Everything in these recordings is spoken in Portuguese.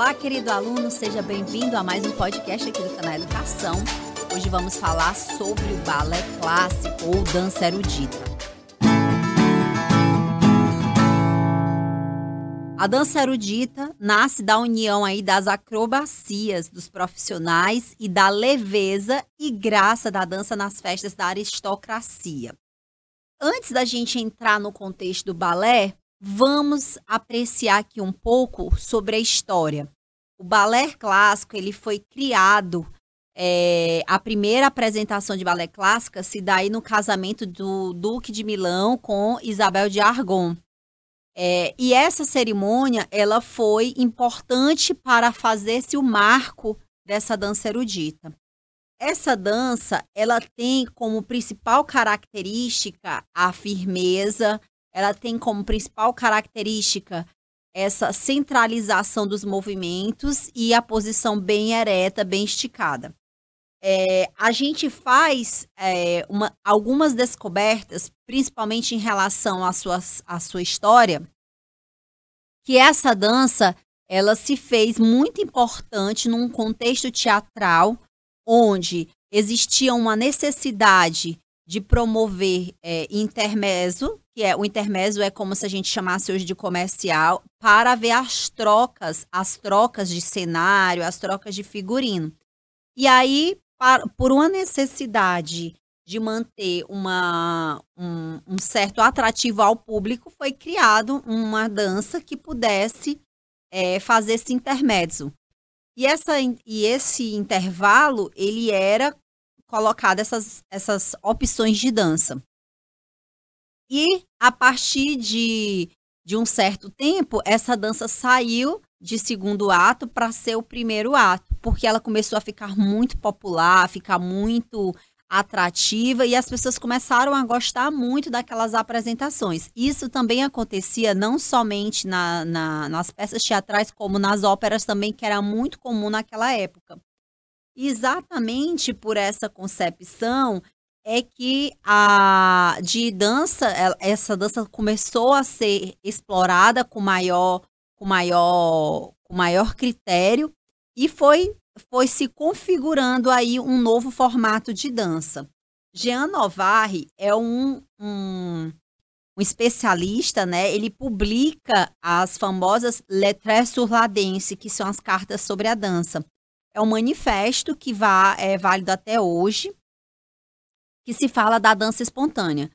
Olá, querido aluno, seja bem-vindo a mais um podcast aqui do canal Educação. Hoje vamos falar sobre o balé clássico ou dança erudita. A dança erudita nasce da união aí das acrobacias dos profissionais e da leveza e graça da dança nas festas da aristocracia. Antes da gente entrar no contexto do balé, vamos apreciar aqui um pouco sobre a história. O balé clássico ele foi criado. É, a primeira apresentação de balé clássica se dá aí no casamento do Duque de Milão com Isabel de Argon. É, e essa cerimônia ela foi importante para fazer-se o marco dessa dança erudita. Essa dança ela tem como principal característica a firmeza, ela tem como principal característica essa centralização dos movimentos e a posição bem ereta, bem esticada. É, a gente faz é, uma, algumas descobertas, principalmente em relação à sua, à sua história, que essa dança ela se fez muito importante num contexto teatral onde existia uma necessidade de promover é, intermezzo, que é o intermezzo é como se a gente chamasse hoje de comercial, para ver as trocas, as trocas de cenário, as trocas de figurino. E aí, para, por uma necessidade de manter uma, um, um, certo atrativo ao público, foi criado uma dança que pudesse é, fazer esse intermezzo. E, essa, e esse intervalo, ele era colocado essas, essas opções de dança. E a partir de, de um certo tempo, essa dança saiu de segundo ato para ser o primeiro ato, porque ela começou a ficar muito popular, a ficar muito atrativa e as pessoas começaram a gostar muito daquelas apresentações. Isso também acontecia não somente na, na, nas peças teatrais, como nas óperas também, que era muito comum naquela época. Exatamente por essa concepção é que a de dança, essa dança começou a ser explorada com maior, com maior, com maior critério e foi, foi se configurando aí um novo formato de dança. Jean Novarri é um, um, um especialista, né? Ele publica as famosas Lettres sur la danse, que são as cartas sobre a dança. É um manifesto que vá, é válido até hoje, que se fala da dança espontânea.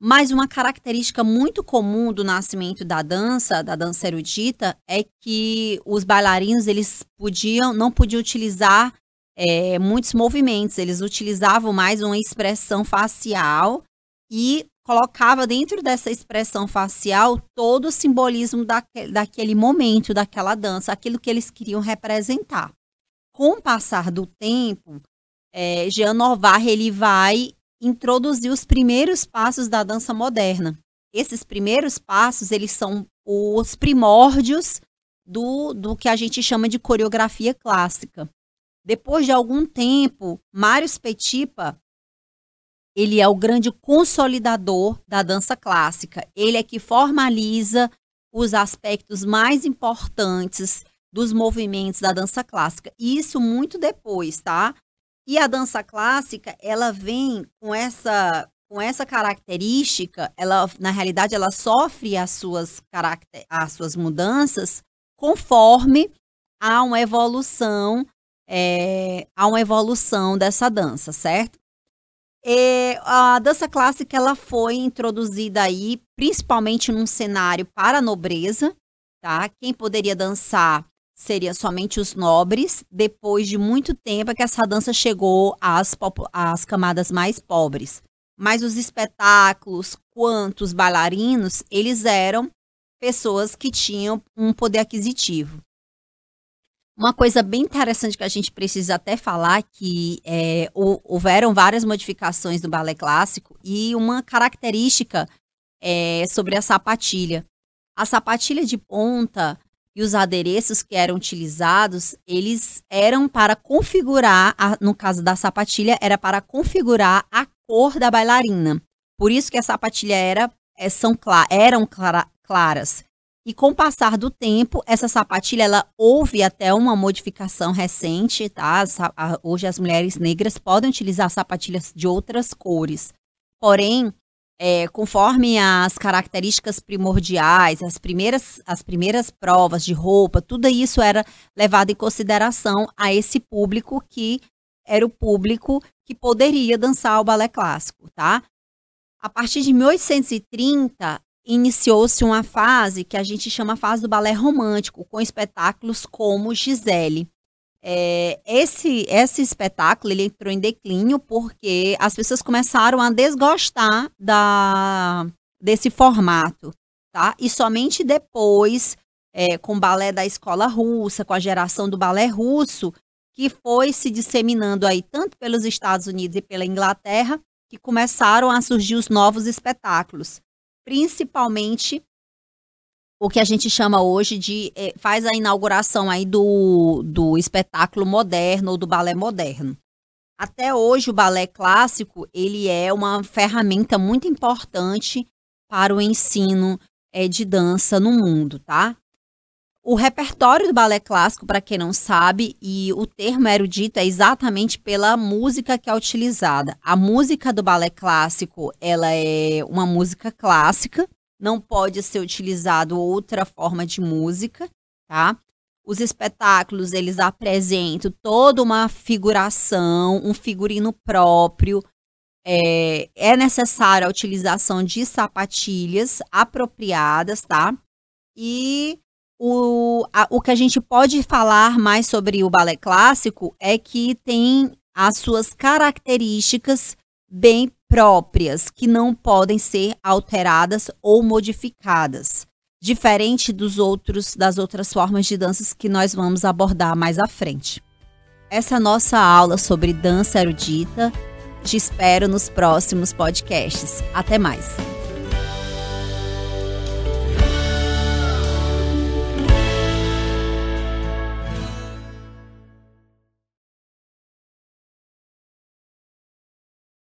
Mas uma característica muito comum do nascimento da dança, da dança erudita, é que os bailarinos eles podiam, não podiam utilizar é, muitos movimentos, eles utilizavam mais uma expressão facial e colocava dentro dessa expressão facial todo o simbolismo daquele, daquele momento, daquela dança, aquilo que eles queriam representar com o passar do tempo, é, Jean Novar ele vai introduzir os primeiros passos da dança moderna. Esses primeiros passos, eles são os primórdios do, do que a gente chama de coreografia clássica. Depois de algum tempo, Mário Petipa, ele é o grande consolidador da dança clássica. Ele é que formaliza os aspectos mais importantes dos movimentos da dança clássica. Isso muito depois, tá? E a dança clássica, ela vem com essa com essa característica, ela na realidade ela sofre as suas caracter, as suas mudanças conforme há uma evolução é, há uma evolução dessa dança, certo? E a dança clássica ela foi introduzida aí principalmente num cenário para a nobreza, tá? Quem poderia dançar seria somente os nobres, depois de muito tempo é que essa dança chegou às, às camadas mais pobres. Mas os espetáculos, quanto os bailarinos, eles eram pessoas que tinham um poder aquisitivo. Uma coisa bem interessante que a gente precisa até falar que é, houveram várias modificações do balé clássico e uma característica é, sobre a sapatilha. A sapatilha de ponta e os adereços que eram utilizados, eles eram para configurar, a, no caso da sapatilha, era para configurar a cor da bailarina. Por isso que a sapatilha era, é, são, eram clara, claras. E com o passar do tempo, essa sapatilha ela houve até uma modificação recente, tá? Hoje as mulheres negras podem utilizar sapatilhas de outras cores. Porém, é, conforme as características primordiais, as primeiras, as primeiras provas de roupa, tudo isso era levado em consideração a esse público que era o público que poderia dançar o balé clássico, tá? A partir de 1830, iniciou-se uma fase que a gente chama fase do balé romântico, com espetáculos como Gisele. É, esse, esse espetáculo ele entrou em declínio porque as pessoas começaram a desgostar da, desse formato, tá? E somente depois, é, com o balé da escola russa, com a geração do balé russo, que foi se disseminando aí tanto pelos Estados Unidos e pela Inglaterra, que começaram a surgir os novos espetáculos, principalmente o que a gente chama hoje de é, faz a inauguração aí do, do espetáculo moderno ou do balé moderno. Até hoje o balé clássico ele é uma ferramenta muito importante para o ensino é, de dança no mundo, tá? O repertório do balé clássico, para quem não sabe, e o termo erudito é exatamente pela música que é utilizada. A música do balé clássico, ela é uma música clássica, não pode ser utilizado outra forma de música, tá? Os espetáculos, eles apresentam toda uma figuração, um figurino próprio. É, é necessária a utilização de sapatilhas apropriadas, tá? E o, a, o que a gente pode falar mais sobre o balé clássico é que tem as suas características bem próprias que não podem ser alteradas ou modificadas, diferente dos outros das outras formas de danças que nós vamos abordar mais à frente. Essa é nossa aula sobre dança erudita. Te espero nos próximos podcasts. Até mais.